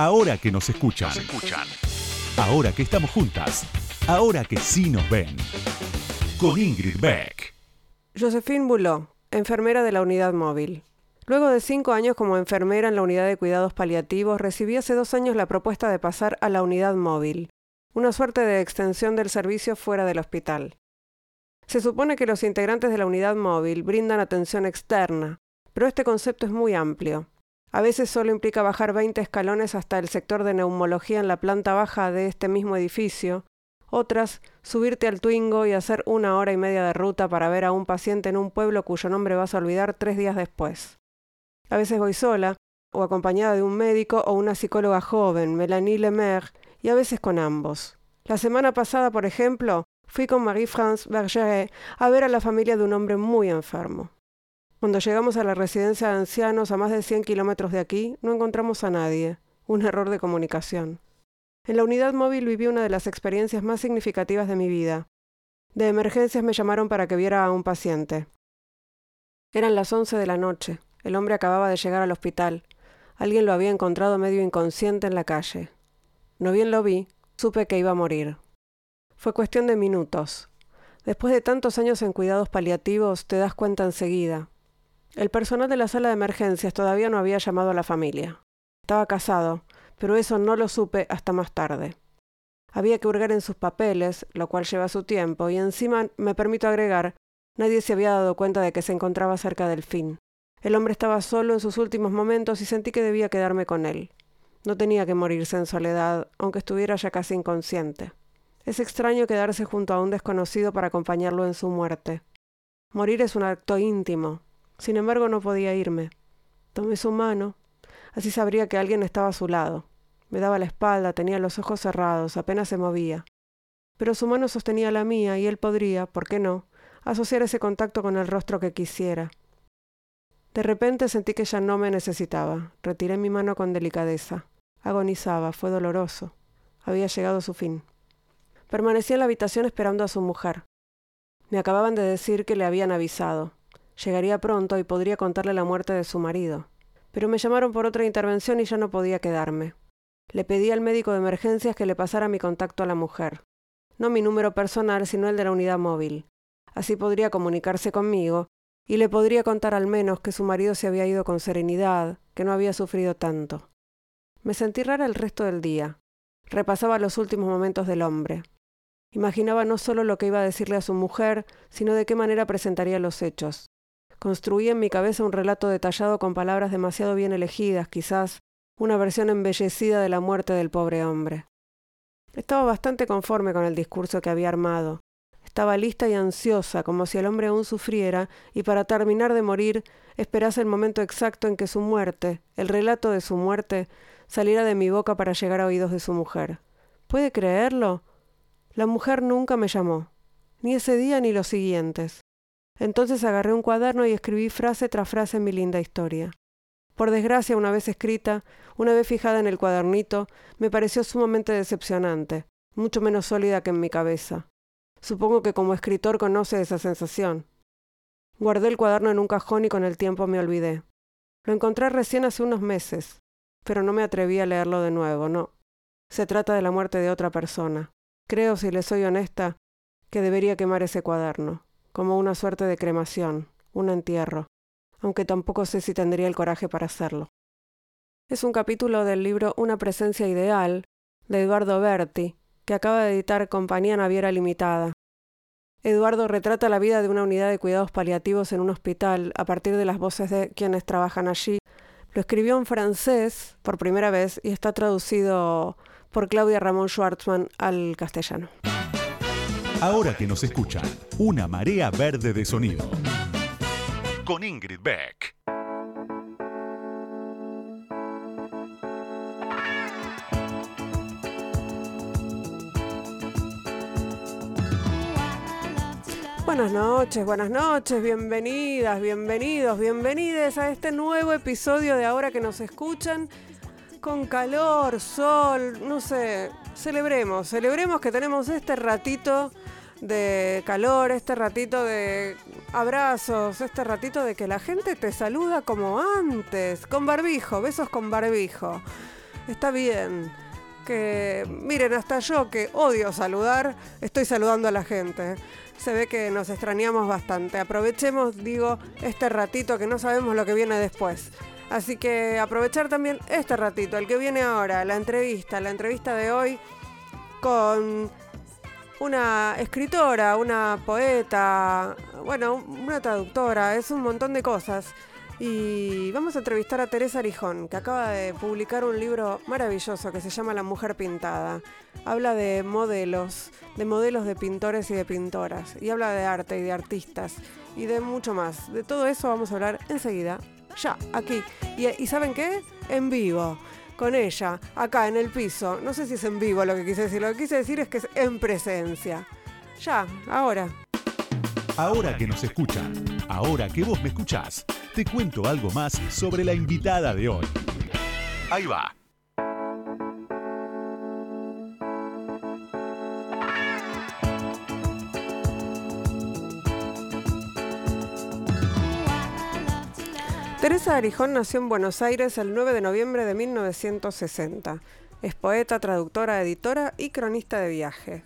Ahora que nos escuchan. Ahora que estamos juntas. Ahora que sí nos ven. Con Ingrid Beck. Josephine Boulot, enfermera de la unidad móvil. Luego de cinco años como enfermera en la unidad de cuidados paliativos, recibí hace dos años la propuesta de pasar a la unidad móvil, una suerte de extensión del servicio fuera del hospital. Se supone que los integrantes de la unidad móvil brindan atención externa, pero este concepto es muy amplio. A veces solo implica bajar 20 escalones hasta el sector de neumología en la planta baja de este mismo edificio, otras, subirte al Twingo y hacer una hora y media de ruta para ver a un paciente en un pueblo cuyo nombre vas a olvidar tres días después. A veces voy sola, o acompañada de un médico o una psicóloga joven, Melanie Lemaire, y a veces con ambos. La semana pasada, por ejemplo, fui con Marie-France Bergeret a ver a la familia de un hombre muy enfermo. Cuando llegamos a la residencia de ancianos a más de 100 kilómetros de aquí, no encontramos a nadie. Un error de comunicación. En la unidad móvil viví una de las experiencias más significativas de mi vida. De emergencias me llamaron para que viera a un paciente. Eran las 11 de la noche. El hombre acababa de llegar al hospital. Alguien lo había encontrado medio inconsciente en la calle. No bien lo vi, supe que iba a morir. Fue cuestión de minutos. Después de tantos años en cuidados paliativos, te das cuenta enseguida. El personal de la sala de emergencias todavía no había llamado a la familia. Estaba casado, pero eso no lo supe hasta más tarde. Había que hurgar en sus papeles, lo cual lleva su tiempo, y encima, me permito agregar, nadie se había dado cuenta de que se encontraba cerca del fin. El hombre estaba solo en sus últimos momentos y sentí que debía quedarme con él. No tenía que morirse en soledad, aunque estuviera ya casi inconsciente. Es extraño quedarse junto a un desconocido para acompañarlo en su muerte. Morir es un acto íntimo. Sin embargo, no podía irme. Tomé su mano. Así sabría que alguien estaba a su lado. Me daba la espalda, tenía los ojos cerrados, apenas se movía. Pero su mano sostenía la mía y él podría, ¿por qué no?, asociar ese contacto con el rostro que quisiera. De repente sentí que ya no me necesitaba. Retiré mi mano con delicadeza. Agonizaba, fue doloroso. Había llegado su fin. Permanecí en la habitación esperando a su mujer. Me acababan de decir que le habían avisado. Llegaría pronto y podría contarle la muerte de su marido. Pero me llamaron por otra intervención y ya no podía quedarme. Le pedí al médico de emergencias que le pasara mi contacto a la mujer. No mi número personal, sino el de la unidad móvil. Así podría comunicarse conmigo y le podría contar al menos que su marido se había ido con serenidad, que no había sufrido tanto. Me sentí rara el resto del día. Repasaba los últimos momentos del hombre. Imaginaba no solo lo que iba a decirle a su mujer, sino de qué manera presentaría los hechos. Construía en mi cabeza un relato detallado con palabras demasiado bien elegidas, quizás una versión embellecida de la muerte del pobre hombre. Estaba bastante conforme con el discurso que había armado, estaba lista y ansiosa, como si el hombre aún sufriera, y para terminar de morir esperase el momento exacto en que su muerte, el relato de su muerte, saliera de mi boca para llegar a oídos de su mujer. ¿Puede creerlo? La mujer nunca me llamó, ni ese día ni los siguientes. Entonces agarré un cuaderno y escribí frase tras frase en mi linda historia. Por desgracia, una vez escrita, una vez fijada en el cuadernito, me pareció sumamente decepcionante, mucho menos sólida que en mi cabeza. Supongo que como escritor conoce esa sensación. Guardé el cuaderno en un cajón y con el tiempo me olvidé. Lo encontré recién hace unos meses, pero no me atreví a leerlo de nuevo, no. Se trata de la muerte de otra persona. Creo, si le soy honesta, que debería quemar ese cuaderno, como una suerte de cremación, un entierro, aunque tampoco sé si tendría el coraje para hacerlo. Es un capítulo del libro Una presencia ideal, de Eduardo Berti, que acaba de editar Compañía Naviera Limitada. Eduardo retrata la vida de una unidad de cuidados paliativos en un hospital a partir de las voces de quienes trabajan allí. Lo escribió en francés por primera vez y está traducido por Claudia Ramón Schwartzman al castellano. Ahora que nos escuchan, una marea verde de sonido. Con Ingrid Beck. Buenas noches, buenas noches, bienvenidas, bienvenidos, bienvenides a este nuevo episodio de Ahora que nos escuchan. Con calor, sol, no sé, celebremos, celebremos que tenemos este ratito de calor, este ratito de abrazos, este ratito de que la gente te saluda como antes, con barbijo, besos con barbijo. está bien. Que miren, hasta yo que odio saludar, estoy saludando a la gente. Se ve que nos extrañamos bastante. Aprovechemos, digo, este ratito que no sabemos lo que viene después. Así que aprovechar también este ratito, el que viene ahora, la entrevista, la entrevista de hoy con una escritora, una poeta, bueno, una traductora, es un montón de cosas. Y vamos a entrevistar a Teresa Arijón, que acaba de publicar un libro maravilloso que se llama La Mujer Pintada. Habla de modelos, de modelos de pintores y de pintoras. Y habla de arte y de artistas y de mucho más. De todo eso vamos a hablar enseguida, ya, aquí. ¿Y, saben qué? En vivo con ella, acá en el piso. No sé si es en vivo lo que quise decir, lo que quise decir es que es en presencia. Ya, ahora. Ahora que nos escuchan, ahora que vos me escuchás, te cuento algo más sobre la invitada de hoy. Ahí va. Teresa Arijón nació en Buenos Aires el 9 de noviembre de 1960. Es poeta, traductora, editora y cronista de viaje.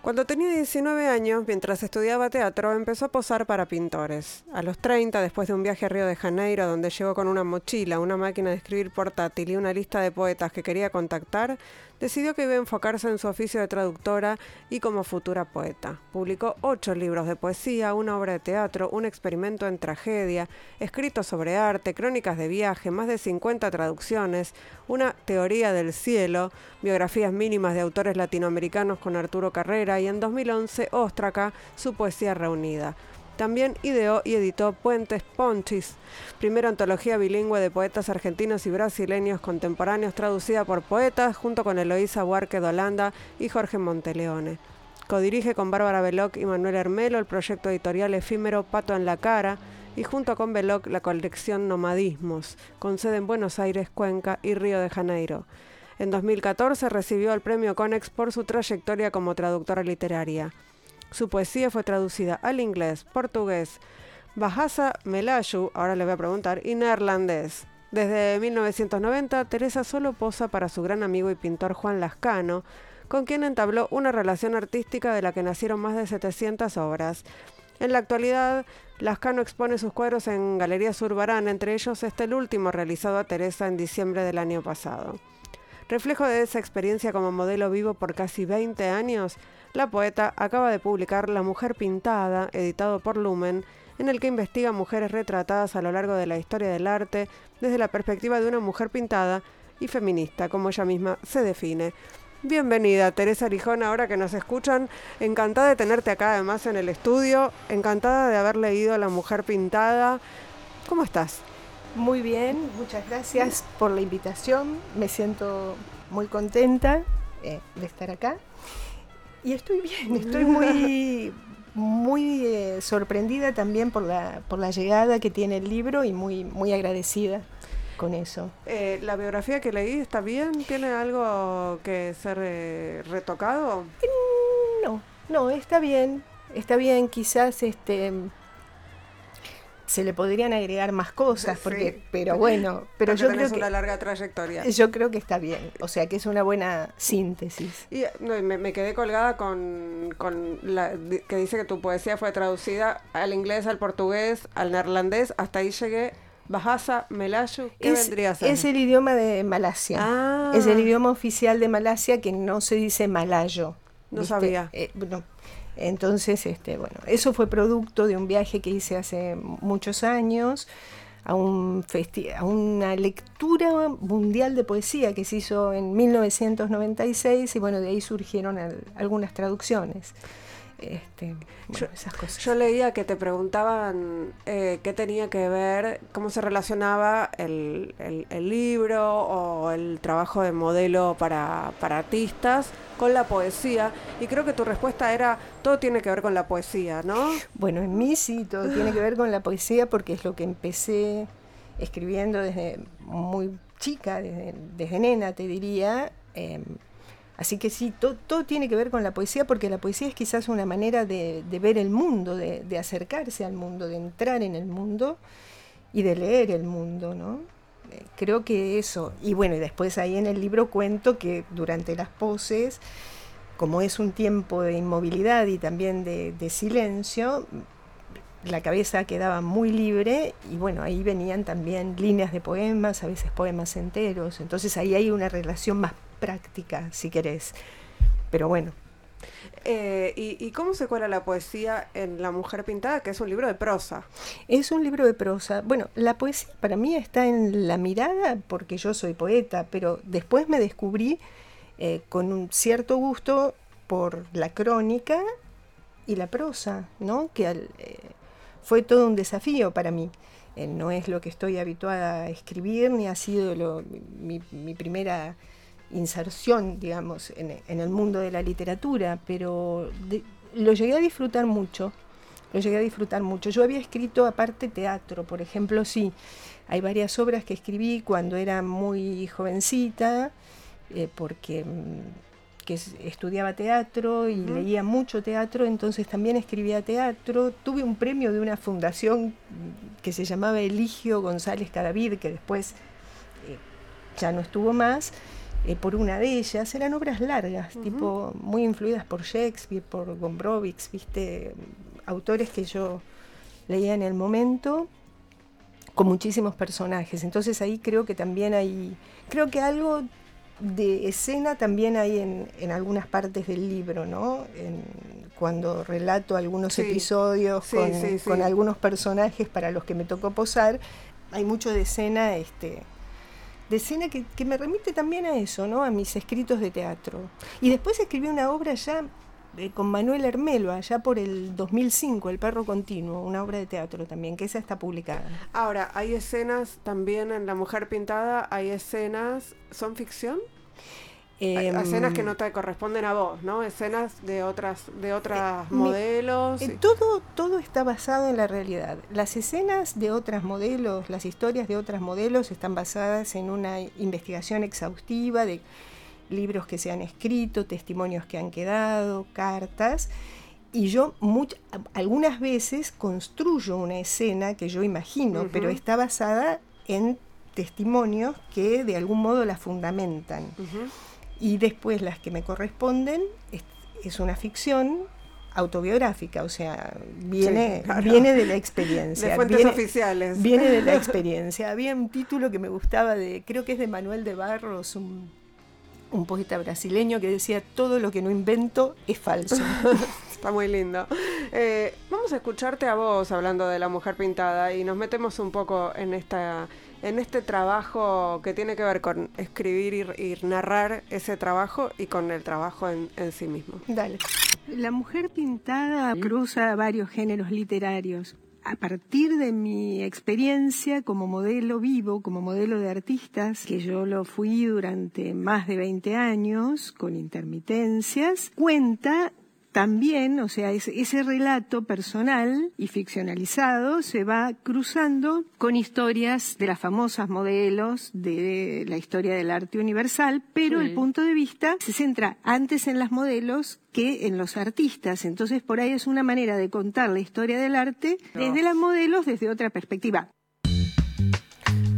Cuando tenía 19 años, mientras estudiaba teatro, empezó a posar para pintores. A los 30, después de un viaje a Río de Janeiro, donde llegó con una mochila, una máquina de escribir portátil y una lista de poetas que quería contactar, decidió que iba a enfocarse en su oficio de traductora y como futura poeta. Publicó ocho libros de poesía, una obra de teatro, un experimento en tragedia, escritos sobre arte, crónicas de viaje, más de 50 traducciones, una teoría del cielo, biografías mínimas de autores latinoamericanos con Arturo Carrera y en 2011 Óstraca, su poesía reunida. También ideó y editó Puentes Ponchis, primera antología bilingüe de poetas argentinos y brasileños contemporáneos traducida por poetas junto con Eloísa Huarque de Holanda y Jorge Monteleone. Codirige con Bárbara Veloc y Manuel Hermelo el proyecto editorial efímero Pato en la Cara y junto con Veloc la colección Nomadismos, con sede en Buenos Aires, Cuenca y Río de Janeiro. En 2014 recibió el premio Conex por su trayectoria como traductora literaria. Su poesía fue traducida al inglés, portugués, Bahasa, Melayu, ahora le voy a preguntar, y neerlandés. Desde 1990, Teresa solo posa para su gran amigo y pintor Juan Lascano, con quien entabló una relación artística de la que nacieron más de 700 obras. En la actualidad, Lascano expone sus cuadros en Galería Zurbarán, entre ellos este el último realizado a Teresa en diciembre del año pasado. Reflejo de esa experiencia como modelo vivo por casi 20 años, la poeta acaba de publicar La Mujer Pintada, editado por Lumen, en el que investiga mujeres retratadas a lo largo de la historia del arte desde la perspectiva de una mujer pintada y feminista, como ella misma se define. Bienvenida, Teresa Arijón, ahora que nos escuchan. Encantada de tenerte acá además en el estudio, encantada de haber leído La Mujer Pintada. ¿Cómo estás? Muy bien, muchas gracias por la invitación. Me siento muy contenta eh, de estar acá. Y estoy bien, estoy muy, muy eh, sorprendida también por la, por la llegada que tiene el libro y muy, muy agradecida con eso. Eh, ¿La biografía que leí está bien? ¿Tiene algo que ser retocado? No, no, está bien. Está bien, quizás este se le podrían agregar más cosas, porque, pero bueno, pero yo creo que una larga trayectoria. Yo creo que está bien, o sea que es una buena síntesis. Y me, quedé colgada con, con la que dice que tu poesía fue traducida al inglés, al portugués, al neerlandés, hasta ahí llegué. Bahasa, Melayu, ¿qué vendría a ser? Es el idioma de Malasia. Ah. Es el idioma oficial de Malasia que no se dice malayo. No sabía. Eh, entonces, este, bueno, eso fue producto de un viaje que hice hace muchos años a, un a una lectura mundial de poesía que se hizo en 1996 y bueno, de ahí surgieron algunas traducciones. Este, yo, Yo leía que te preguntaban eh, qué tenía que ver, cómo se relacionaba el, libro o el trabajo de modelo para, para, artistas con la poesía. Y creo que tu respuesta era, todo tiene que ver con la poesía, ¿no? Bueno, en mí sí, todo tiene que ver con la poesía porque es lo que empecé escribiendo desde muy chica, desde, desde nena, te diría. Em, Así que sí, todo, tiene que ver con la poesía porque la poesía es quizás una manera de, ver el mundo, de, acercarse al mundo, de entrar en el mundo y de leer el mundo, ¿no? creo que eso. Y bueno, y después ahí en el libro cuento que durante las poses, como es un tiempo de inmovilidad y también de, de silencio, la cabeza quedaba muy libre y bueno, ahí venían también líneas de poemas, a veces poemas enteros, entonces ahí hay una relación más práctica, si querés. Pero bueno, eh, y, cómo se cuela la poesía en La Mujer Pintada, que es un libro de prosa? Es un libro de prosa. Bueno, la poesía para mí está en la mirada porque yo soy poeta, pero después me descubrí eh, con un cierto gusto por la crónica y la prosa, ¿no? Que eh, fue todo un desafío para mí. no es lo que estoy habituada a escribir, ni ha sido mi, mi primera inserción, digamos, en, el mundo de la literatura, pero lo llegué a disfrutar mucho, lo llegué a disfrutar mucho. Yo había escrito aparte teatro, por ejemplo, sí, hay varias obras que escribí cuando era muy jovencita, eh, porque mm, que estudiaba teatro y leía mucho teatro, entonces también escribía teatro. Tuve un premio de una fundación que se llamaba Eligio González Cadavid, que después eh, ya no estuvo más, eh, por una de ellas, eran obras largas, tipo muy influidas por Shakespeare, por Gombrowicz, viste, autores que yo leía en el momento, con muchísimos personajes. Entonces ahí creo que también hay, creo que algo de escena también hay en, algunas partes del libro, ¿no? cuando relato algunos episodios con, con, algunos personajes para los que me tocó posar, hay mucho de escena este, de escena que, me remite también a eso, ¿no? A mis escritos de teatro. Y después escribí una obra ya eh, con Manuel Hermelo, allá por el 2005, El perro continuo, una obra de teatro también, que esa está publicada. Ahora, hay escenas también en La mujer pintada, hay escenas, ¿son ficción? Escenas que em, no te corresponden a vos, ¿no? Escenas de otras, de otras eh, modelos. Eh, todo, todo está basado en la realidad. Las escenas de otras modelos, las historias de otras modelos están basadas en una investigación exhaustiva de libros que se han escrito, testimonios que han quedado, cartas. Y yo algunas veces construyo una escena que yo imagino, pero está basada en testimonios que de algún modo la fundamentan y después las que me corresponden es, una ficción autobiográfica, o sea, viene, viene de la experiencia. De fuentes oficiales. Viene de la experiencia. Había un título que me gustaba de, creo que es de Manuel de Barros, un, poeta brasileño que decía, todo lo que no invento es falso. Está muy lindo. Eh, vamos a escucharte a vos hablando de la mujer pintada y nos metemos un poco en esta en este trabajo que tiene que ver con escribir y, narrar ese trabajo y con el trabajo en, sí mismo. Dale. La mujer pintada cruza varios géneros literarios. A partir de mi experiencia como modelo vivo, como modelo de artistas, que yo lo fui durante más de 20 años, con intermitencias, cuenta también, o sea, ese, relato personal y ficcionalizado se va cruzando con historias de las famosas modelos de la historia del arte universal, pero el punto de vista se centra antes en las modelos que en los artistas. Entonces, por ahí es una manera de contar la historia del arte desde las modelos, desde otra perspectiva.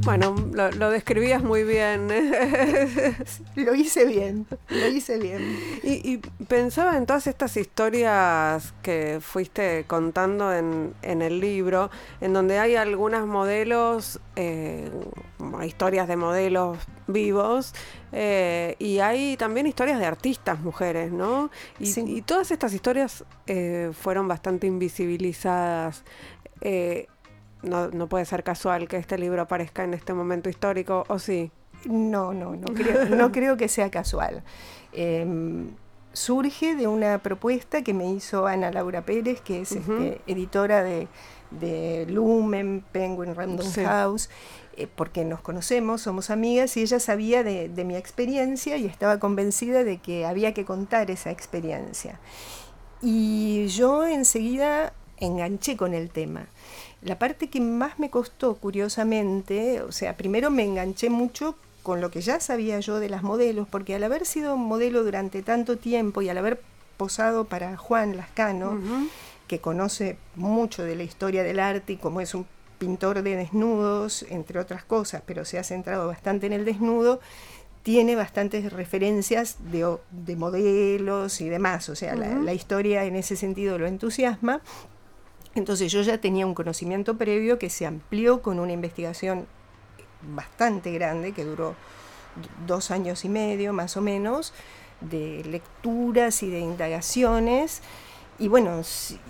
Bueno, lo, describías muy bien. lo hice bien, lo hice bien. Y, pensaba en todas estas historias que fuiste contando en, el libro, en donde hay algunas modelos, eh, historias de modelos vivos, eh, y hay también historias de artistas mujeres, ¿no? Y, todas estas historias eh, fueron bastante invisibilizadas no, no puede ser casual que este libro aparezca en este momento histórico, ¿o sí? No, no, no creo, no creo que sea casual. Em, surge de una propuesta que me hizo Ana Laura Pérez, que es este, editora de, Lumen, Penguin Random House, eh, porque nos conocemos, somos amigas, y ella sabía de, de mi experiencia y estaba convencida de que había que contar esa experiencia. Y yo enseguida enganché con el tema. La parte que más me costó, curiosamente, o sea, primero me enganché mucho con lo que ya sabía yo de las modelos, porque al haber sido modelo durante tanto tiempo y al haber posado para Juan Lascano, que conoce mucho de la historia del arte y como es un pintor de desnudos, entre otras cosas, pero se ha centrado bastante en el desnudo, tiene bastantes referencias de, modelos y demás, o sea, la, historia en ese sentido lo entusiasma. Entonces yo ya tenía un conocimiento previo que se amplió con una investigación bastante grande, que duró dos años y medio más o menos, de lecturas y de indagaciones. Y bueno,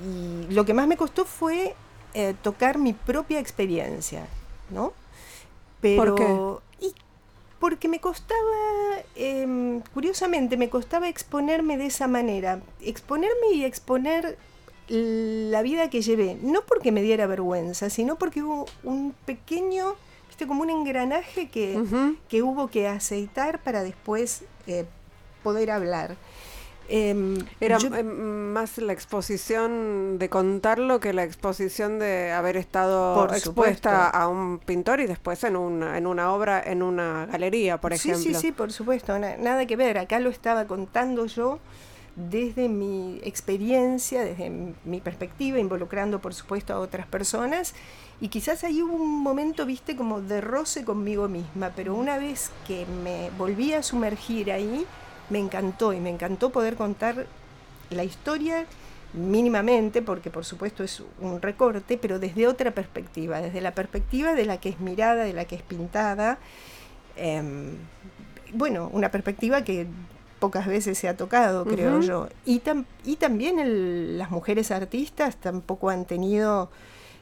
y lo que más me costó fue eh, tocar mi propia experiencia, ¿no? Pero, ¿Por Y porque me costaba, em, curiosamente, me costaba exponerme de esa manera. Exponerme y exponer la vida que llevé. No porque me diera vergüenza, sino porque hubo un pequeño, viste, como un engranaje que, que hubo que aceitar para después eh, poder hablar. Em, Era em, más la exposición de contarlo que la exposición de haber estado expuesta a un pintor y después en una, en una obra, en una galería, por ejemplo. Sí, sí, sí, por supuesto, nada que ver. Acá lo estaba contando yo desde mi experiencia, desde mi perspectiva, involucrando por supuesto a otras personas. Y quizás ahí hubo un momento, viste, como de roce conmigo misma, pero una vez que me volví a sumergir ahí, me encantó y me encantó poder contar la historia mínimamente, porque por supuesto es un recorte, pero desde otra perspectiva, desde la perspectiva de la que es mirada, de la que es pintada. Em, bueno, una perspectiva que pocas veces se ha tocado, creo yo. Y, y también las mujeres artistas tampoco han tenido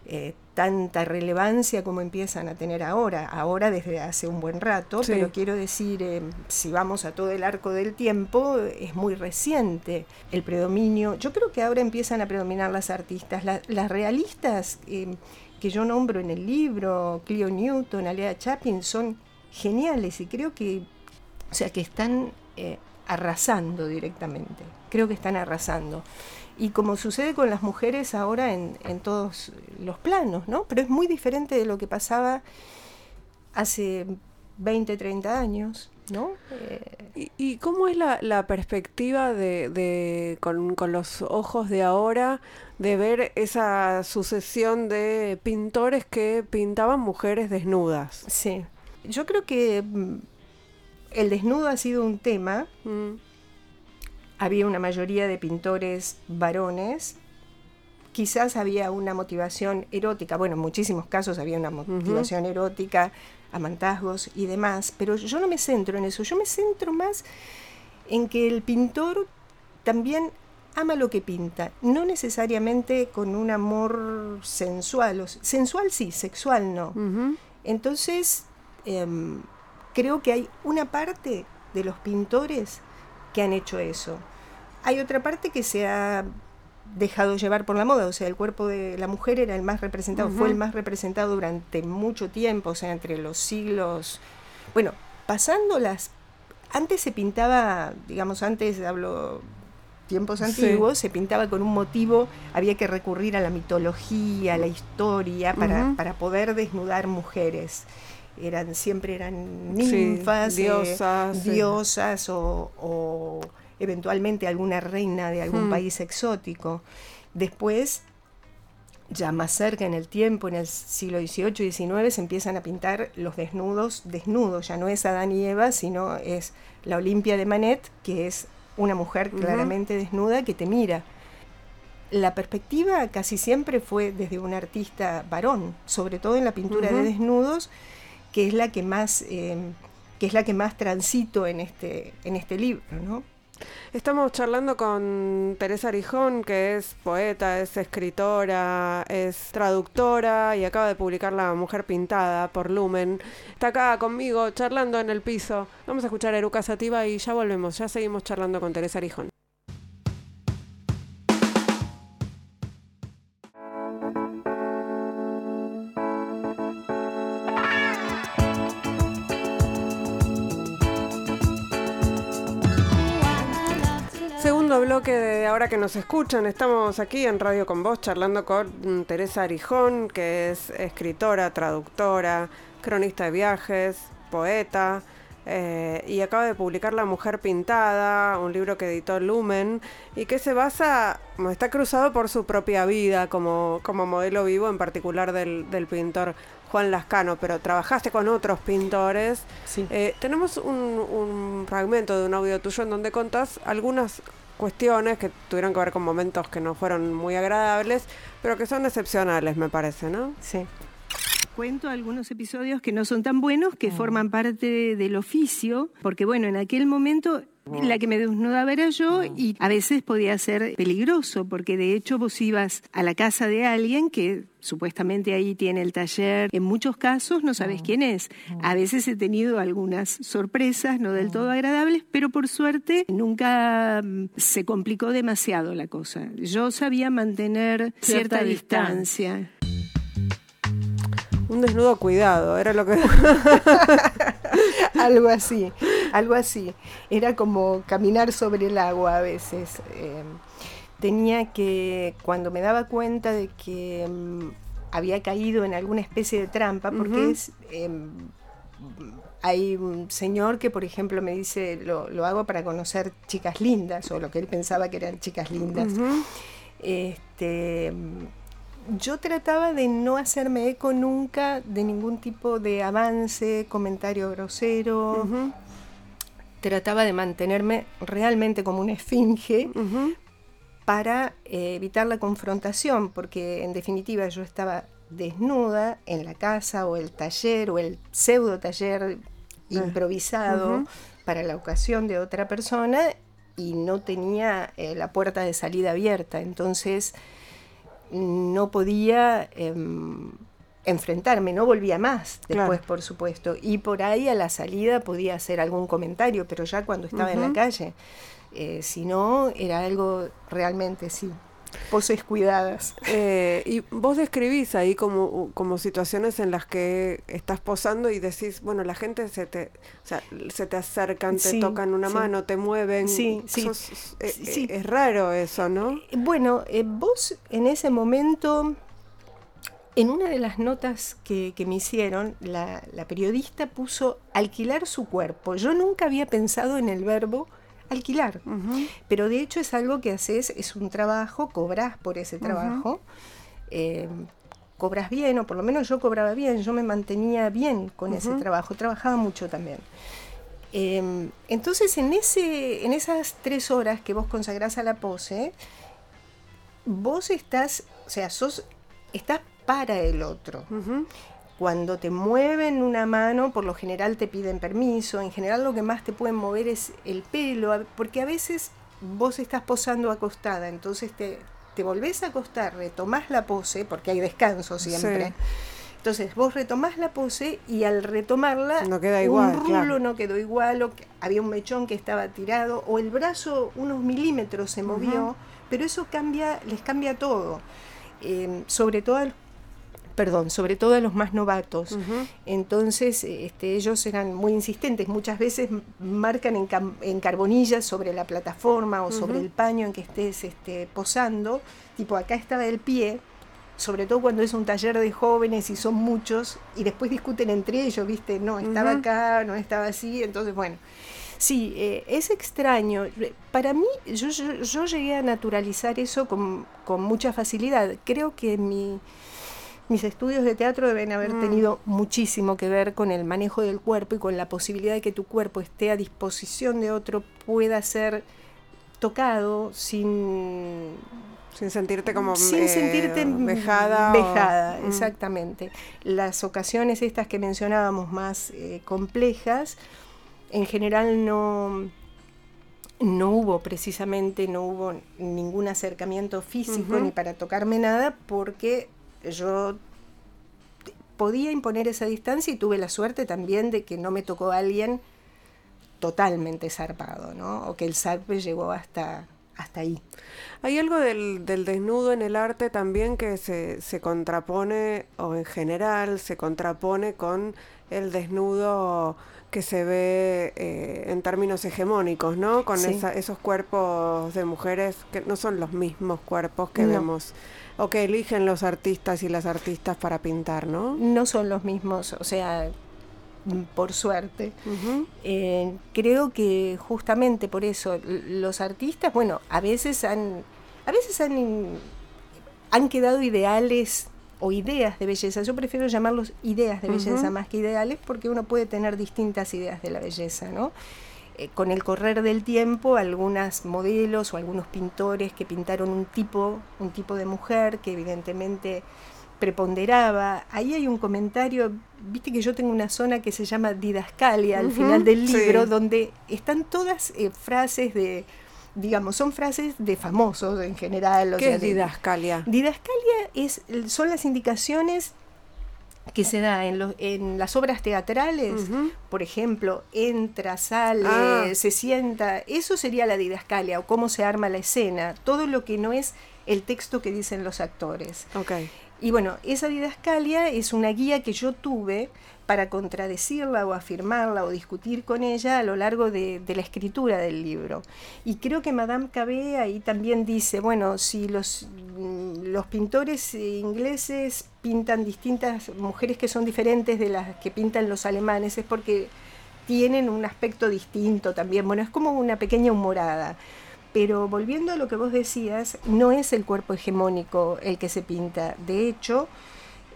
eh, tanta relevancia como empiezan a tener ahora, ahora desde hace un buen rato, pero quiero decir, eh, si vamos a todo el arco del tiempo, es muy reciente el predominio. Yo creo que ahora empiezan a predominar las artistas, las realistas eh, que yo nombro en el libro, Cleo Newton, Alea Chapin, son geniales y creo que, o sea, que están arrasando directamente, creo que están arrasando y como sucede con las mujeres ahora en, todos los planos, ¿no? Pero es muy diferente de lo que pasaba hace 20, 30 años, ¿no? Eh, ¿Y, cómo es la, perspectiva de, con, los ojos de ahora de ver esa sucesión de pintores que pintaban mujeres desnudas? Sí, yo creo que mm, el desnudo ha sido un tema. Mm. Había una mayoría de pintores varones, quizás había una motivación erótica, bueno, en muchísimos casos había una motivación erótica, amantazgos y demás, pero yo no me centro en eso, yo me centro más en que el pintor también ama lo que pinta, no necesariamente con un amor sensual, sensual sí, sexual no. Entonces, em, creo que hay una parte de los pintores que han hecho eso. Hay otra parte que se ha dejado llevar por la moda, o sea, el cuerpo de la mujer era el más representado, fue el más representado durante mucho tiempo, o sea, entre los siglos, bueno, pasando las, antes se pintaba, digamos, antes hablo tiempos antiguos, se pintaba con un motivo, había que recurrir a la mitología, a la historia, para, para poder desnudar mujeres eran siempre eran ninfas, eh, diosas, diosas o, eventualmente alguna reina de algún hmm. país exótico. Después, ya más cerca en el tiempo, en el siglo XVIII y XIX, se empiezan a pintar los desnudos, desnudos, ya no es Adán y Eva, sino es la Olimpia de Manet, que es una mujer claramente desnuda que te mira. La perspectiva casi siempre fue desde un artista varón, sobre todo en la pintura de desnudos, que es la que más, eh, que es la que más transito en este, en este libro, ¿no? Estamos charlando con Teresa Arijón, que es poeta, es escritora, es traductora y acaba de publicar La Mujer Pintada por Lumen. Está acá conmigo charlando en el piso. Vamos a escuchar a Eruca Sativa y ya volvemos. Ya seguimos charlando con Teresa Arijón. Bloque de ahora que nos escuchan. Estamos aquí en Radio con Vos charlando con Teresa Arijón, que es escritora, traductora, cronista de viajes, poeta. eh, y acaba de publicar La Mujer Pintada, un libro que editó Lumen y que se basa, está cruzado por su propia vida como, como modelo vivo, en particular del, pintor Juan Lascano, pero trabajaste con otros pintores. Sí. Eh, tenemos un, un, fragmento de un audio tuyo en donde contás algunas cuestiones que tuvieron que ver con momentos que no fueron muy agradables, pero que son excepcionales, me parece, ¿no? Sí cuento algunos episodios que no son tan buenos, que mm. forman parte del oficio, porque bueno, en aquel momento. La que me desnudaba era yo mm. y a veces podía ser peligroso, porque de hecho vos ibas a la casa de alguien que supuestamente ahí tiene el taller. En muchos casos no sabes quién es. A veces he tenido algunas sorpresas, no del todo agradables, pero por suerte nunca se complicó demasiado la cosa. Yo sabía mantener cierta, distancia. Un desnudo cuidado, era lo que... algo así, algo así. Era como caminar sobre el agua a veces. Eh, tenía que, cuando me daba cuenta de que mm, había caído en alguna especie de trampa, porque es... Em, hay un señor que, por ejemplo, me dice, lo, hago para conocer chicas lindas, o lo que él pensaba que eran chicas lindas. Este yo trataba de no hacerme eco nunca de ningún tipo de avance, comentario grosero. Trataba de mantenerme realmente como una esfinge para eh, evitar la confrontación, porque en definitiva yo estaba desnuda en la casa o el taller o el pseudo taller improvisado para la ocasión de otra persona y no tenía eh, la puerta de salida abierta. Entonces, no podía em, enfrentarme, no volvía más después, por supuesto. Y por ahí a la salida podía hacer algún comentario, pero ya cuando estaba en la calle, eh, si no, era algo realmente, sí, poses cuidadas. Eh, y vos describís ahí como, como situaciones en las que estás posando y decís, bueno, la gente se te, o sea, se te acercan, te tocan una mano, te mueven. Sí, sí, eh, Es raro eso, ¿no? Bueno, vos en ese momento... En una de las notas que, me hicieron, la, la periodista puso alquilar su cuerpo. Yo nunca había pensado en el verbo alquilar. Pero de hecho es algo que haces, es un trabajo, cobras por ese trabajo. Eh, cobras bien, o por lo menos yo cobraba bien, yo me mantenía bien con ese trabajo, trabajaba mucho también. Em, entonces, en, ese, en esas tres horas que vos consagrás a la pose, vos estás, o sea, sos, estás para el otro. Cuando te mueven una mano, por lo general te piden permiso, en general lo que más te pueden mover es el pelo, porque a veces vos estás posando acostada, entonces te, te volvés a acostar, retomás la pose, porque hay descanso siempre. Entonces vos retomás la pose y al retomarla no queda igual, un rulo no quedó igual, o había un mechón que estaba tirado, o el brazo unos milímetros se movió, pero eso cambia, les cambia todo. Eh, sobre todo perdón, sobre todo a los más novatos. Entonces, este, ellos eran muy insistentes, muchas veces marcan en, carbonillas sobre la plataforma o sobre el paño en que estés este, posando, tipo acá estaba el pie, sobre todo cuando es un taller de jóvenes y son muchos, y después discuten entre ellos, ¿viste? No, estaba acá, no estaba así, entonces, bueno. Sí, eh, es extraño. Para mí, yo, yo, llegué a naturalizar eso con, con mucha facilidad. Creo que mi, mis estudios de teatro deben haber mm. tenido muchísimo que ver con el manejo del cuerpo y con la posibilidad de que tu cuerpo esté a disposición de otro, pueda ser tocado sin sin sentirte como sin sentirte vejada vejada mm. exactamente las ocasiones estas que mencionábamos más eh, complejas en general no no hubo precisamente no hubo ningún acercamiento físico ni para tocarme nada porque yo podía imponer esa distancia y tuve la suerte también de que no me tocó alguien totalmente zarpado, ¿no? O que el zarpe llegó hasta, hasta ahí. Hay algo del, desnudo en el arte también que se, se, contrapone, o en general se contrapone con el desnudo que se ve eh, en términos hegemónicos, ¿no? Con esos cuerpos de mujeres que no son los mismos cuerpos que vemos o que eligen los artistas y las artistas para pintar, ¿no? No son los mismos, o sea, mm, por suerte. Eh, creo que justamente por eso los artistas, bueno, a veces han, a veces han, han quedado ideales o ideas de belleza. Yo prefiero llamarlos ideas de belleza más que ideales porque uno puede tener distintas ideas de la belleza, ¿no? Eh, con el correr del tiempo, algunos modelos o algunos pintores que pintaron un tipo, un tipo de mujer que evidentemente preponderaba. Ahí hay un comentario, viste que yo tengo una zona que se llama didascalia al final del libro, donde están todas eh, frases de, digamos, son frases de famosos en general. ¿Qué es didascalia? didascalia es, son las indicaciones que se da en, en las obras teatrales, por ejemplo, entra, sale, ah. se sienta, eso sería la didascalia o cómo se arma la escena, todo lo que no es el texto que dicen los actores. Okay. Y bueno, esa didascalia es una guía que yo tuve para contradecirla o afirmarla o discutir con ella a lo largo de, la escritura del libro. Y creo que Madame Cabé ahí también dice, bueno, si los, mm, los pintores ingleses pintan distintas mujeres que son diferentes de las que pintan los alemanes, es porque tienen un aspecto distinto también. Bueno, es como una pequeña humorada. Pero volviendo a lo que vos decías, no es el cuerpo hegemónico el que se pinta. De hecho,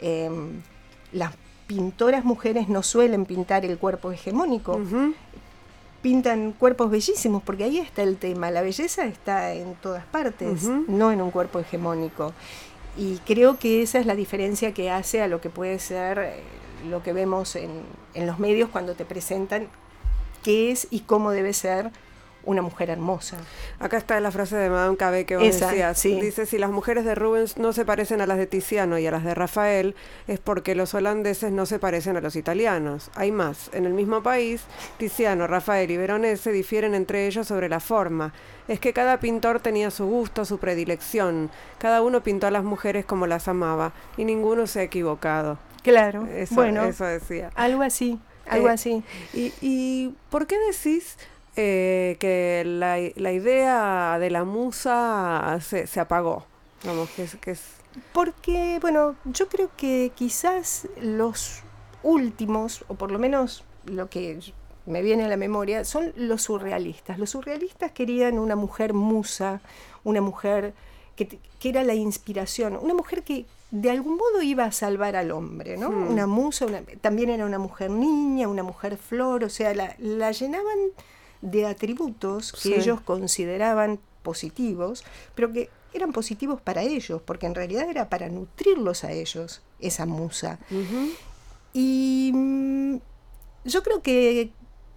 em, las pintoras mujeres no suelen pintar el cuerpo hegemónico. Pintan cuerpos bellísimos, porque ahí está el tema. La belleza está en todas partes, no en un cuerpo hegemónico. Y creo que esa es la diferencia que hace a lo que puede ser eh, lo que vemos en, en los medios cuando te presentan qué es y cómo debe ser una mujer hermosa. Acá está la frase de Madame Cabé que vos decías. Dice, si las mujeres de Rubens no se parecen a las de Tiziano y a las de Rafael, es porque los holandeses no se parecen a los italianos. Hay más. En el mismo país, Tiziano, Rafael y Veronese difieren entre ellos sobre la forma. Es que cada pintor tenía su gusto, su predilección. Cada uno pintó a las mujeres como las amaba y ninguno se ha equivocado. Claro, eso, bueno, eso decía. Algo así, algo eh, así. Y, ¿Y por qué decís eh, que la, la, idea de la musa se, se apagó. Vamos, que es, que es... Porque, bueno, yo creo que quizás los últimos, o por lo menos lo que me viene a la memoria, son los surrealistas. Los surrealistas querían una mujer musa, una mujer que, que era la inspiración, una mujer que de algún modo iba a salvar al hombre, ¿no? Hmm. Una musa, también era una mujer niña, una mujer flor, o sea, la, la llenaban de atributos que ellos consideraban positivos, pero que eran positivos para ellos, porque en realidad era para nutrirlos a ellos, esa musa. Y mm, yo creo que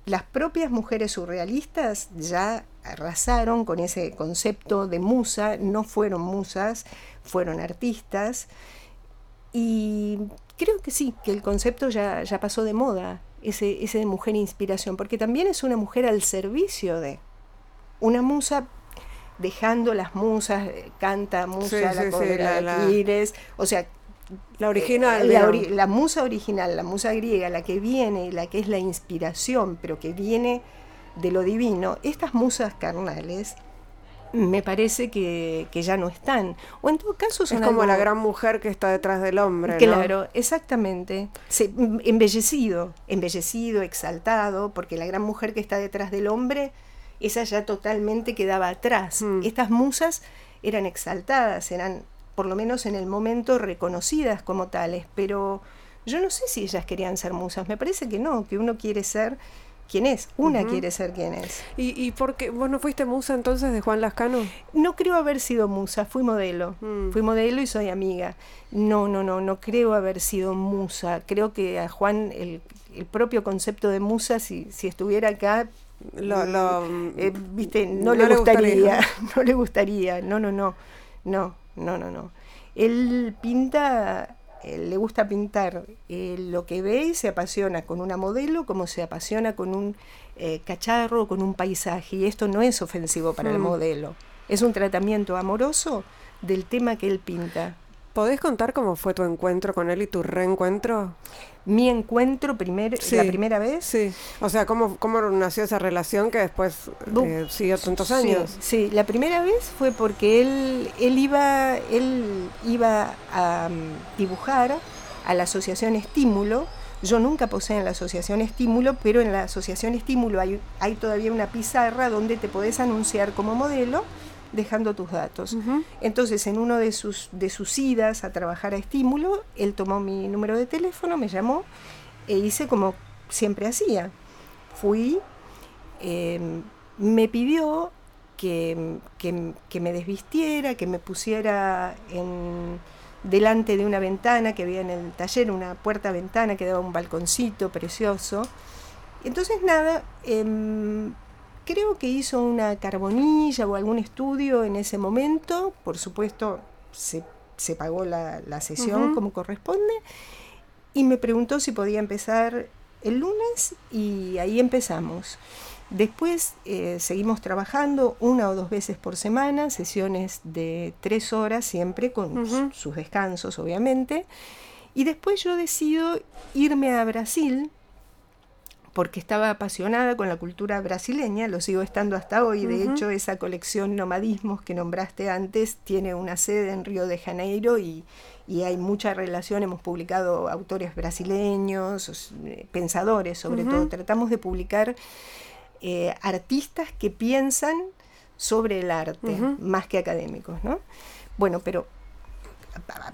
las propias mujeres surrealistas ya arrasaron con ese concepto de musa, no fueron musas, fueron artistas. Y creo que sí, que el concepto ya, ya pasó de moda ese, ese de mujer inspiración, porque también es una mujer al servicio de una musa dejando las musas, eh, canta musa, la, sí, o sea, la original, eh, la, musa original, la musa griega, la que viene, la que es la inspiración, pero que viene de lo divino, estas musas carnales me parece que, ya no están. O en todo caso Es como la gran mujer que está detrás del hombre. Claro, exactamente. embellecido, embellecido, exaltado, porque la gran mujer que está detrás del hombre, esa ya totalmente quedaba atrás. Hmm. Estas musas eran exaltadas, eran por lo menos en el momento reconocidas como tales, pero yo no sé si ellas querían ser musas, me parece que no, que uno quiere ser quién es, una quiere ser quién es. ¿Y, y por qué? ¿Vos no fuiste musa entonces de Juan Lascano? No creo haber sido musa, fui modelo. Mm. Fui modelo y soy amiga. No, no, no, no creo haber sido musa. Creo que a Juan el, propio concepto de musa, si, si estuviera acá, lo, mm, eh, viste, no, le, gustaría, no le gustaría, no, no, no, no, no, no, no. Él pinta eh, le gusta pintar eh, lo que ve y se apasiona con una modelo como se apasiona con un eh, cacharro, con un paisaje. Y esto no es ofensivo para el hmm. modelo. Es un tratamiento amoroso del tema que él pinta. ¿Podés contar cómo fue tu encuentro con él y tu reencuentro? Mi encuentro primer, la primera vez. Sí. O sea, ¿cómo, cómo nació esa relación que después eh, siguió tantos años? Sí, la primera vez fue porque él, él, iba, él iba a mm, dibujar a la asociación Estímulo Yo nunca posé en la asociación Estímulo, pero en la asociación Estímulo hay, hay todavía una pizarra donde te podés anunciar como modelo dejando tus datos. Entonces, en uno de sus, de sus idas a trabajar a Estímulo, él tomó mi número de teléfono, me llamó e hice como siempre hacía. Fui, em, me pidió que, que, me desvistiera, que me pusiera en, delante de una ventana que había en el taller, una puerta-ventana que daba un balconcito precioso. Entonces, nada, em, creo que hizo una carbonilla o algún estudio en ese momento. Por supuesto, se, pagó la, sesión como corresponde. Y me preguntó si podía empezar el lunes y ahí empezamos. Después eh, seguimos trabajando una o dos veces por semana, sesiones de tres horas siempre, con sus descansos obviamente. Y después yo decido irme a Brasil porque estaba apasionada con la cultura brasileña, lo sigo estando hasta hoy. De hecho, esa colección Nomadismos que nombraste antes tiene una sede en Río de Janeiro y, y hay mucha relación. Hemos publicado autores brasileños, eh, pensadores sobre todo. Tratamos de publicar eh, artistas que piensan sobre el arte, más que académicos, ¿no? Bueno, pero...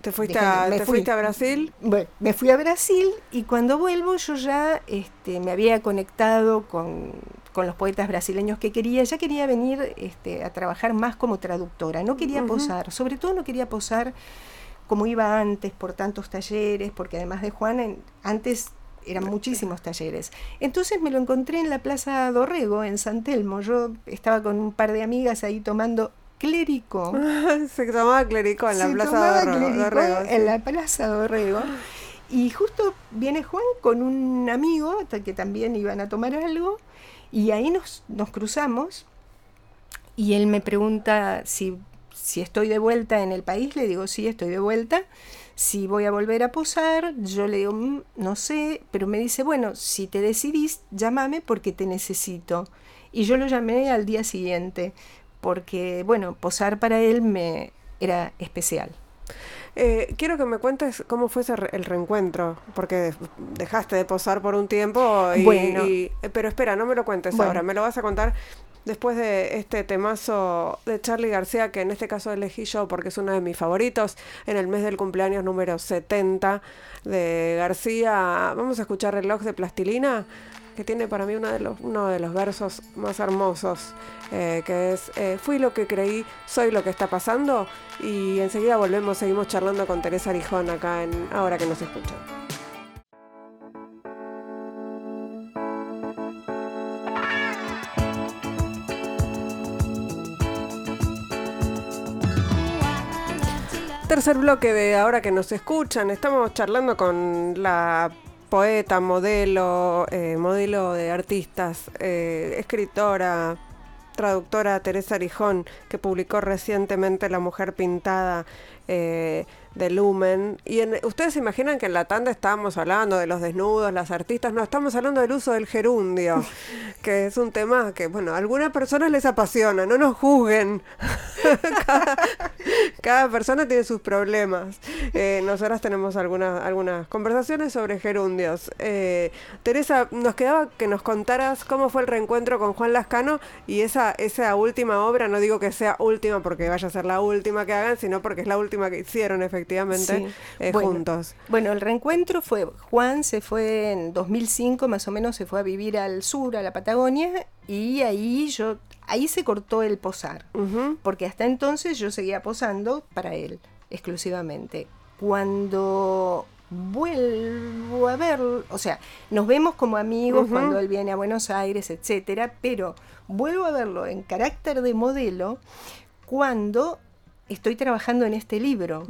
¿Te fuiste, a, me fuiste a Brasil? Bueno, me fui a Brasil y cuando vuelvo yo ya este, me había conectado con, los poetas brasileños que quería, ya quería venir este, a trabajar más como traductora, no quería posar, sobre todo no quería posar como iba antes por tantos talleres, porque además de Juan, antes eran muchísimos talleres. Entonces me lo encontré en la Plaza Dorrego, en San Telmo. Yo estaba con un par de amigas ahí tomando clérico. Se tomaba clérico en la Plaza Dorrego. En la Plaza Dorrego. Y justo viene Juan con un amigo que también iban a tomar algo. Y ahí nos, nos cruzamos. Y él me pregunta si, si estoy de vuelta en el país. Le digo, sí, estoy de vuelta si voy a volver a posar, yo le digo, mm, no sé, pero me dice, bueno, si te decidís, llámame porque te necesito. Y yo lo llamé al día siguiente, porque, bueno, posar para él me era especial. Eh, quiero que me cuentes cómo fue el reencuentro, porque dejaste de posar por un tiempo y, bueno, pero espera, no me lo cuentes ahora, me lo vas a contar después de este temazo de Charlie García, que en este caso elegí yo porque es uno de mis favoritos, en el mes del cumpleaños número 70 de García, vamos a escuchar Reloj de Plastilina, que tiene para mí uno de los, uno de los versos más hermosos, eh, que es eh, Fui lo que creí, soy lo que está pasando, y enseguida volvemos, seguimos charlando con Teresa Arijón acá en Ahora que nos escuchan. tercer bloque de ahora que nos escuchan. Estamos charlando con la poeta, modelo, eh, modelo de artistas, eh, escritora, traductora Teresa Arijón, que publicó recientemente La Mujer Pintada. Eh, de Lumen. Y ustedes se imaginan que en la tanda estábamos hablando de los desnudos, las artistas, no, estamos hablando del uso del gerundio, que es un tema que, bueno, a algunas personas les apasiona, no nos juzguen. cada, persona tiene sus problemas. Eh, nosotras tenemos algunas, algunas conversaciones sobre gerundios. Eh, Teresa, nos quedaba que nos contaras cómo fue el reencuentro con Juan Lascano y esa, esa última obra, no digo que sea última porque vaya a ser la última que hagan, sino porque es la última que hicieron, efectivamente efectivamente, eh, juntos. Bueno, el reencuentro fue, Juan se fue en 2005, más o menos, se fue a vivir al sur, a la Patagonia, y ahí yo, ahí se cortó el posar, porque hasta entonces yo seguía posando para él, exclusivamente. Cuando vuelvo a ver, o sea, nos vemos como amigos cuando él viene a Buenos Aires, etcétera, pero vuelvo a verlo en carácter de modelo cuando estoy trabajando en este libro.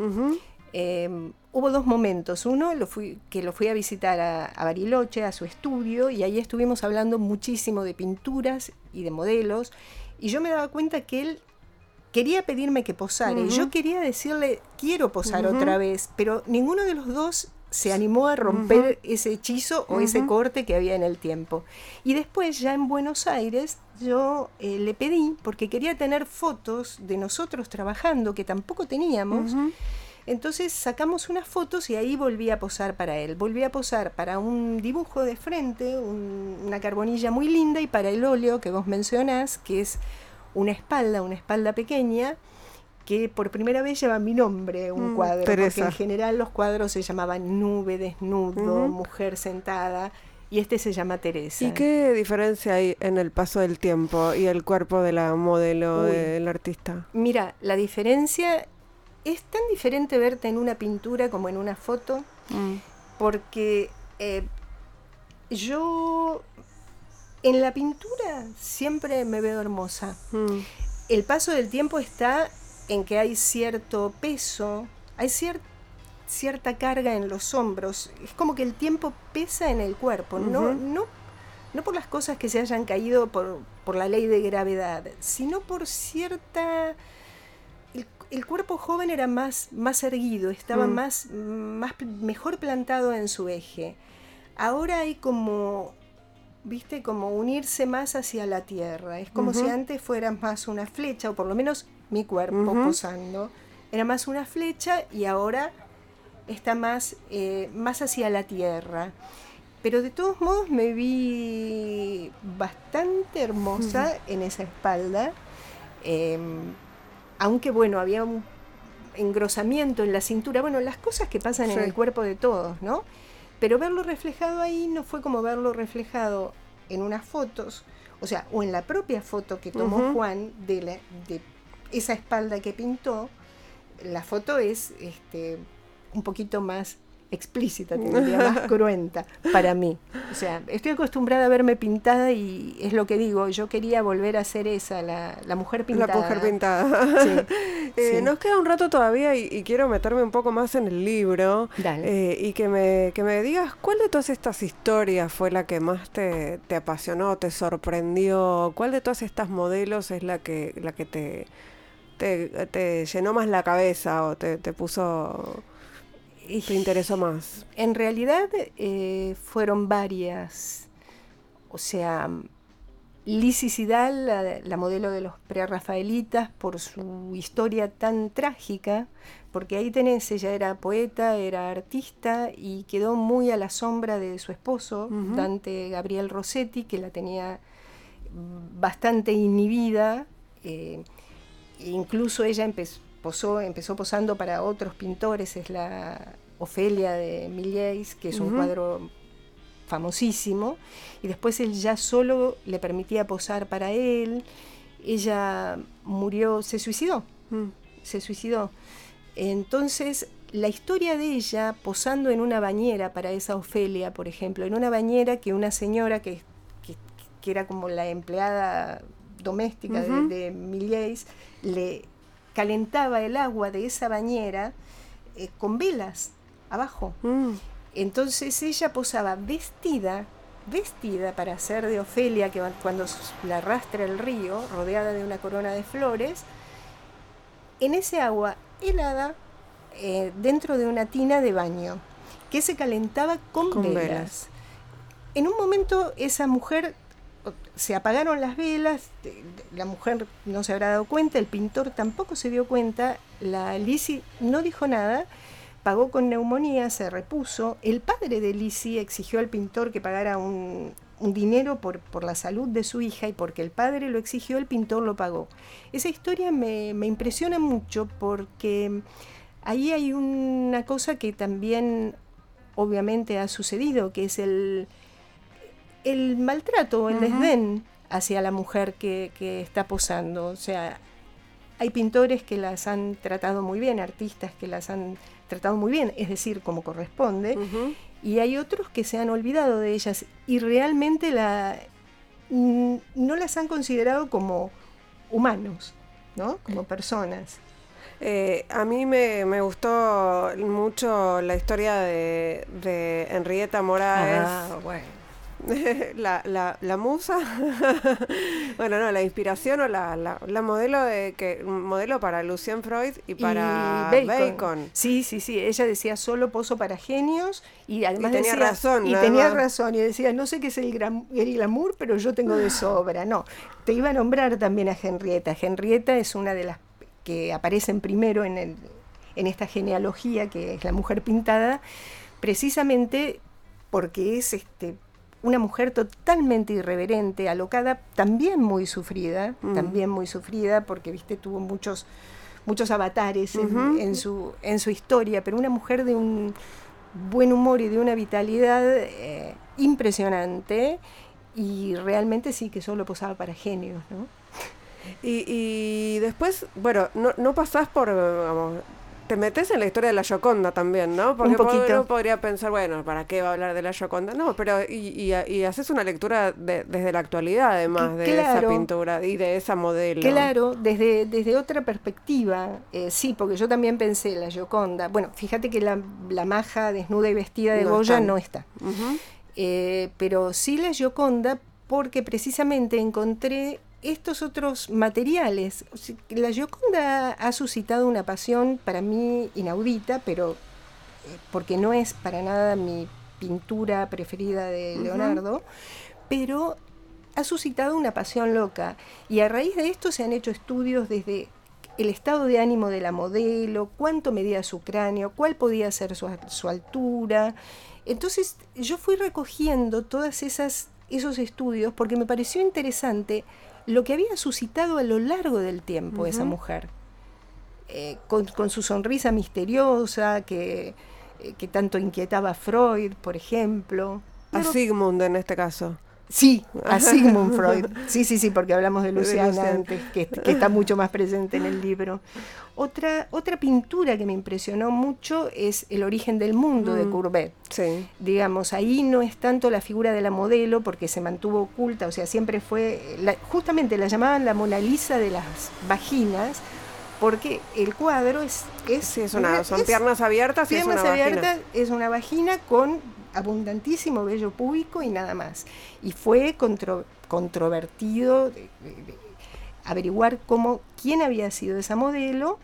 Em, hubo dos momentos. Uno, lo fui, que lo fui a visitar a, Bariloche, a su estudio, y ahí estuvimos hablando muchísimo de pinturas y de modelos. Y yo me daba cuenta que él quería pedirme que posara. Y yo quería decirle, quiero posar otra vez, pero ninguno de los dos se animó a romper ese hechizo o ese corte que había en el tiempo. Y después, ya en Buenos Aires, yo eh, le pedí, porque quería tener fotos de nosotros trabajando, que tampoco teníamos, Entonces sacamos unas fotos y ahí volví a posar para él. Volví a posar para un dibujo de frente, una carbonilla muy linda, y para el óleo que vos mencionás, que es una espalda, una espalda pequeña, que por primera vez lleva mi nombre, un Mm, cuadro, Teresa. porque en general los cuadros se llamaban Nube, Desnudo. Mujer Sentada, y este se llama Teresa. ¿Y qué diferencia hay en el paso del tiempo y el cuerpo de la modelo del artista? Mira, la diferencia es tan diferente verte en una pintura como en una foto, porque eh, yo en la pintura siempre me veo hermosa. Mm. El paso del tiempo está en que hay cierto peso, hay cier- cierta carga en los hombros. Es como que el tiempo pesa en el cuerpo, no, no, no por las cosas que se hayan caído por, por la ley de gravedad, sino por cierta... El, el cuerpo joven era más, más erguido, estaba Mm. más, más mejor plantado en su eje. Ahora hay como, viste, como unirse más hacia la tierra. Es como si antes fuera más una flecha, o por lo menos mi cuerpo posando. Era más una flecha y ahora está más, eh, más hacia la tierra. Pero de todos modos me vi bastante hermosa en esa espalda. em, aunque bueno, había un engrosamiento en la cintura, bueno, las cosas que pasan en el cuerpo de todos, ¿no? Pero verlo reflejado ahí no fue como verlo reflejado en unas fotos, o sea, o en la propia foto que tomó. Juan de, la, de esa espalda que pintó, la foto es este, un poquito más explícita, te diría, más cruenta para mí. O sea, estoy acostumbrada a verme pintada y es lo que digo, yo quería volver a ser esa, la, la mujer pintada. La mujer pintada. Sí, Eh, sí. Nos queda un rato todavía y, y quiero meterme un poco más en el libro Dale. eh, y que me, que me digas cuál de todas estas historias fue la que más te, te apasionó, te sorprendió, cuál de todas estas modelos es la que, la que te, te, te llenó más la cabeza o te, te puso, te interesó más. En realidad eh, fueron varias. O sea, Lizzie Sidal, la, la modelo de los prerrafaelitas, por su historia tan trágica, porque ahí tenés, ella era poeta, era artista y quedó muy a la sombra de su esposo. Dante Gabriel Rossetti, que la tenía bastante inhibida. eh, incluso ella empezó, posó- empezó posando para otros pintores, es la Ofelia de Millais, que es un cuadro famosísimo, y después él ya solo le permitía posar para él. Ella murió, se suicidó, Mm. se suicidó. Entonces, la historia de ella posando en una bañera para esa Ofelia, por ejemplo, en una bañera que una señora que, que- que era como la empleada doméstica de- Millais, le calentaba el agua de esa bañera eh, con velas abajo. Mm. Entonces ella posaba vestida, vestida para ser de Ofelia, que cuando la arrastra el río, rodeada de una corona de flores, en ese agua helada eh, dentro de una tina de baño, que se calentaba con, Con velas. velas. En un momento esa mujer, se apagaron las velas, la mujer no se habrá dado cuenta, el pintor tampoco se dio cuenta, la Lisi no dijo nada, pagó con neumonía, se repuso. El padre de Lisi exigió al pintor que pagara un, un dinero por, por la salud de su hija y porque el padre lo exigió, el pintor lo pagó. Esa historia me, me impresiona mucho porque ahí hay una cosa que también obviamente ha sucedido, que es el, el maltrato, el desdén hacia la mujer que, que está posando. O sea, hay pintores que las han tratado muy bien, artistas que las han tratado muy bien, es decir, como corresponde, y hay otros que se han olvidado de ellas y realmente la, mm, no las han considerado como humanos, ¿no? Como personas. Eh, a mí me, me gustó mucho la historia de, de Henrietta Moraes. Ah, bueno. la, la, la musa, bueno, no, la inspiración o la, la, la modelo de que modelo para Lucien Freud y para Y Bacon. Sí, sí, sí. Ella decía solo pozo para genios y además tenía decía- razón, Y tenía más. razón y decía no sé qué es el, gram- el glamour, pero yo tengo de sobra. No, te iba a nombrar también a Henrietta. Henrietta es una de las que aparecen primero en el en esta genealogía que es la mujer pintada, precisamente porque es este, una mujer totalmente irreverente, alocada, también muy sufrida, mm. también muy sufrida, porque viste, tuvo muchos, muchos avatares en, su, en su historia, pero una mujer de un buen humor y de una vitalidad eh, impresionante y realmente sí que solo posaba para genios, ¿no? Y, y después, bueno, no, no pasás por, te metes en la historia de la Yoconda también, ¿no? Porque uno podría pensar, bueno, ¿para qué va a hablar de la Yoconda? No, pero y, y, haces una lectura desde la actualidad, además, de esa pintura y de esa modelo. Claro, desde, desde otra perspectiva, eh, sí, porque yo también pensé la Yoconda. Bueno, fíjate que la, la maja desnuda y vestida de Goya no está. Eh, pero sí la Yoconda porque precisamente encontré estos otros materiales. La Gioconda ha suscitado una pasión para mí inaudita, pero eh, porque no es para nada mi pintura preferida de Leonardo, pero ha suscitado una pasión loca. Y a raíz de esto se han hecho estudios desde el estado de ánimo de la modelo, cuánto medía su cráneo, cuál podía ser su, su altura. Entonces yo fui recogiendo todas esas esos estudios porque me pareció interesante lo que había suscitado a lo largo del tiempo esa mujer, eh, con, su sonrisa misteriosa que, eh, que, tanto inquietaba a Freud, por ejemplo. A Sigmund en este caso. Sí, a Sigmund Freud. Sí, sí, sí, porque hablamos de Luciana antes, que, está mucho más presente en el libro. Otra, otra pintura que me impresionó mucho es El origen del mundo de mm, Courbet. Sí. Digamos, ahí no es tanto la figura de la modelo porque se mantuvo oculta, o sea, siempre fue, justamente la llamaban la Mona Lisa de las vaginas, porque el cuadro es... es, una, son piernas abiertas y es una abiertas, es una vagina con abundantísimo vello público y nada más. Y fue controvertido averiguar cómo, quién había sido esa modelo.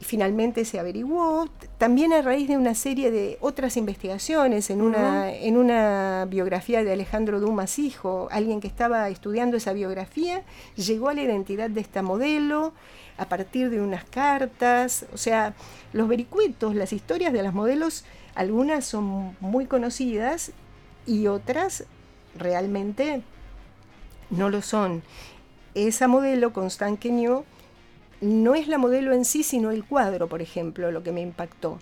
Finalmente se averiguó, también a raíz de una serie de otras investigaciones, en una, en una biografía de Alejandro Dumas Hijo, alguien que estaba estudiando esa biografía, llegó a la identidad de esta modelo a partir de unas cartas, o sea, los vericuetos, las historias de las modelos algunas son muy conocidas y otras realmente no lo son. Esa modelo, Constant Kenyo, no es la modelo en sí, sino el cuadro, por ejemplo, lo que me impactó.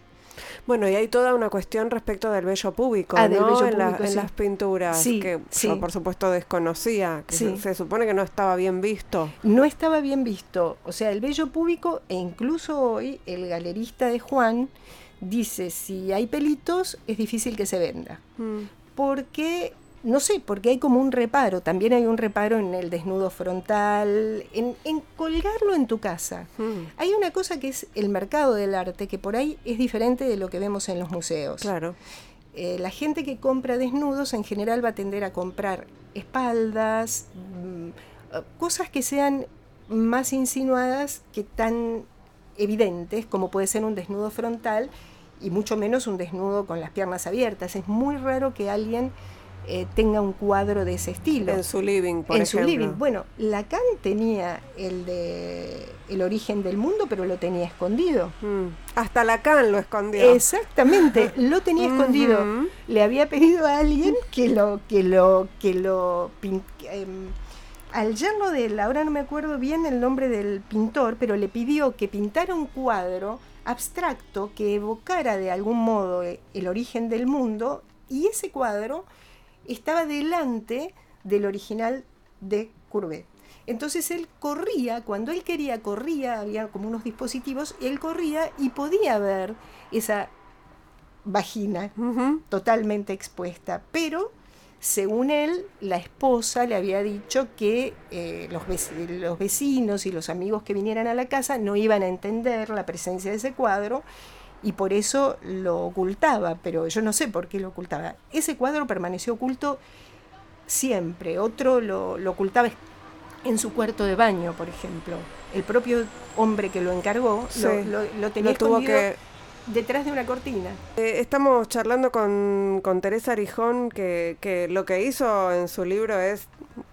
Bueno, y hay toda una cuestión respecto del vello público, ah, ¿no? en, las pinturas, que yo por supuesto desconocía, que se, supone que no estaba bien visto. No estaba bien visto, o sea, el vello público, e incluso hoy el galerista de Juan dice, si hay pelitos, es difícil que se venda. Mm. Porque, no sé, porque hay como un reparo, también hay un reparo en el desnudo frontal, en, colgarlo en tu casa. Mm. Hay una cosa que es el mercado del arte, que por ahí es diferente de lo que vemos en los museos. Claro. Eh, la gente que compra desnudos en general va a tender a comprar espaldas, mm, cosas que sean más insinuadas que tan evidentes como puede ser un desnudo frontal y mucho menos un desnudo con las piernas abiertas. Es muy raro que alguien eh, tenga un cuadro de ese estilo. En su living, por en su living. Bueno, Lacan tenía el de el origen del mundo, pero lo tenía escondido. Mm. Hasta Lacan lo escondió. Exactamente, lo tenía escondido. Le había pedido a alguien que lo que lo que lo em, al yerno de él, ahora no me acuerdo bien el nombre del pintor, pero le pidió que pintara un cuadro abstracto que evocara de algún modo eh, el origen del mundo y ese cuadro estaba delante del original de Courbet. Entonces él corría, cuando él quería corría, había como unos dispositivos, él corría y podía ver esa vagina totalmente expuesta, pero según él, la esposa le había dicho que eh, los, los, vecinos y los amigos que vinieran a la casa no iban a entender la presencia de ese cuadro y por eso lo ocultaba, pero yo no sé por qué lo ocultaba. Ese cuadro permaneció oculto siempre, otro lo, ocultaba en su cuarto de baño, por ejemplo. El propio hombre que lo encargó lo, tenía escondido detrás de una cortina. Eh, estamos charlando con, Teresa Arijón, que, que, lo que hizo en su libro es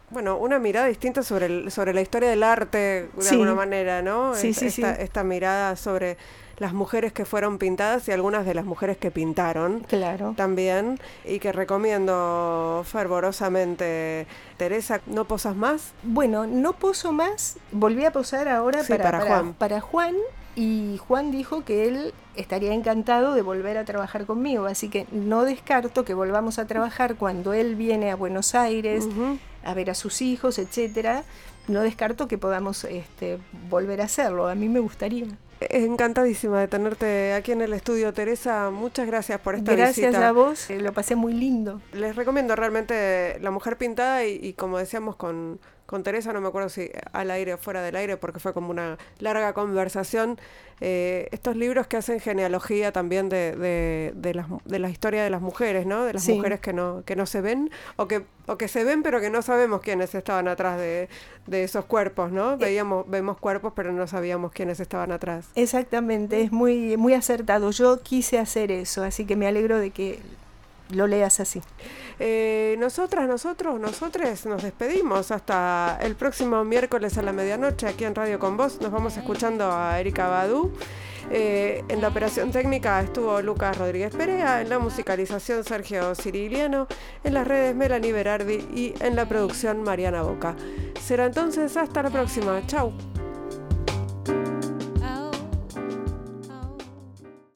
bueno, una mirada distinta sobre, sobre la historia del arte, de alguna manera, ¿no? Sí, sí, esta, sí. esta mirada sobre las mujeres que fueron pintadas y algunas de las mujeres que pintaron. Claro. También, y que recomiendo fervorosamente. Teresa, ¿no posas más? Bueno, no poso más. Volví a posar ahora Sí, para, para para- Juan. para Juan. Y Juan dijo que él estaría encantado de volver a trabajar conmigo. Así que no descarto que volvamos a trabajar cuando él viene a Buenos Aires a ver a sus hijos, etcétera. No descarto que podamos este, volver a hacerlo. A mí me gustaría. Encantadísima de tenerte aquí en el estudio, Teresa. Muchas gracias por esta Gracias visita. a vos. eh, Lo pasé muy lindo. Les recomiendo realmente La Mujer Pintada y, y como decíamos con, con Teresa, no me acuerdo si al aire o fuera del aire, porque fue como una larga conversación, eh, estos libros que hacen genealogía también de, de, de, las, de la historia de las mujeres, ¿no? De las Sí. mujeres que no, que no se ven o que, o que se ven pero que no sabemos quiénes estaban atrás de, de esos cuerpos, ¿no? Veíamos, vemos cuerpos pero no sabíamos quiénes estaban atrás. Exactamente, es muy, muy acertado. Yo quise hacer eso, así que me alegro de que lo leas así. Eh, nosotras, nosotros, nosotres nos despedimos hasta el próximo miércoles a la medianoche aquí en Radio Con Vos. Nos vamos escuchando a Erika Badú. Eh, en la operación técnica estuvo Lucas Rodríguez Perea, en la musicalización Sergio Ciriliano, en las redes Melanie Berardi y en la producción Mariana Boca. Será entonces hasta la próxima. Chau.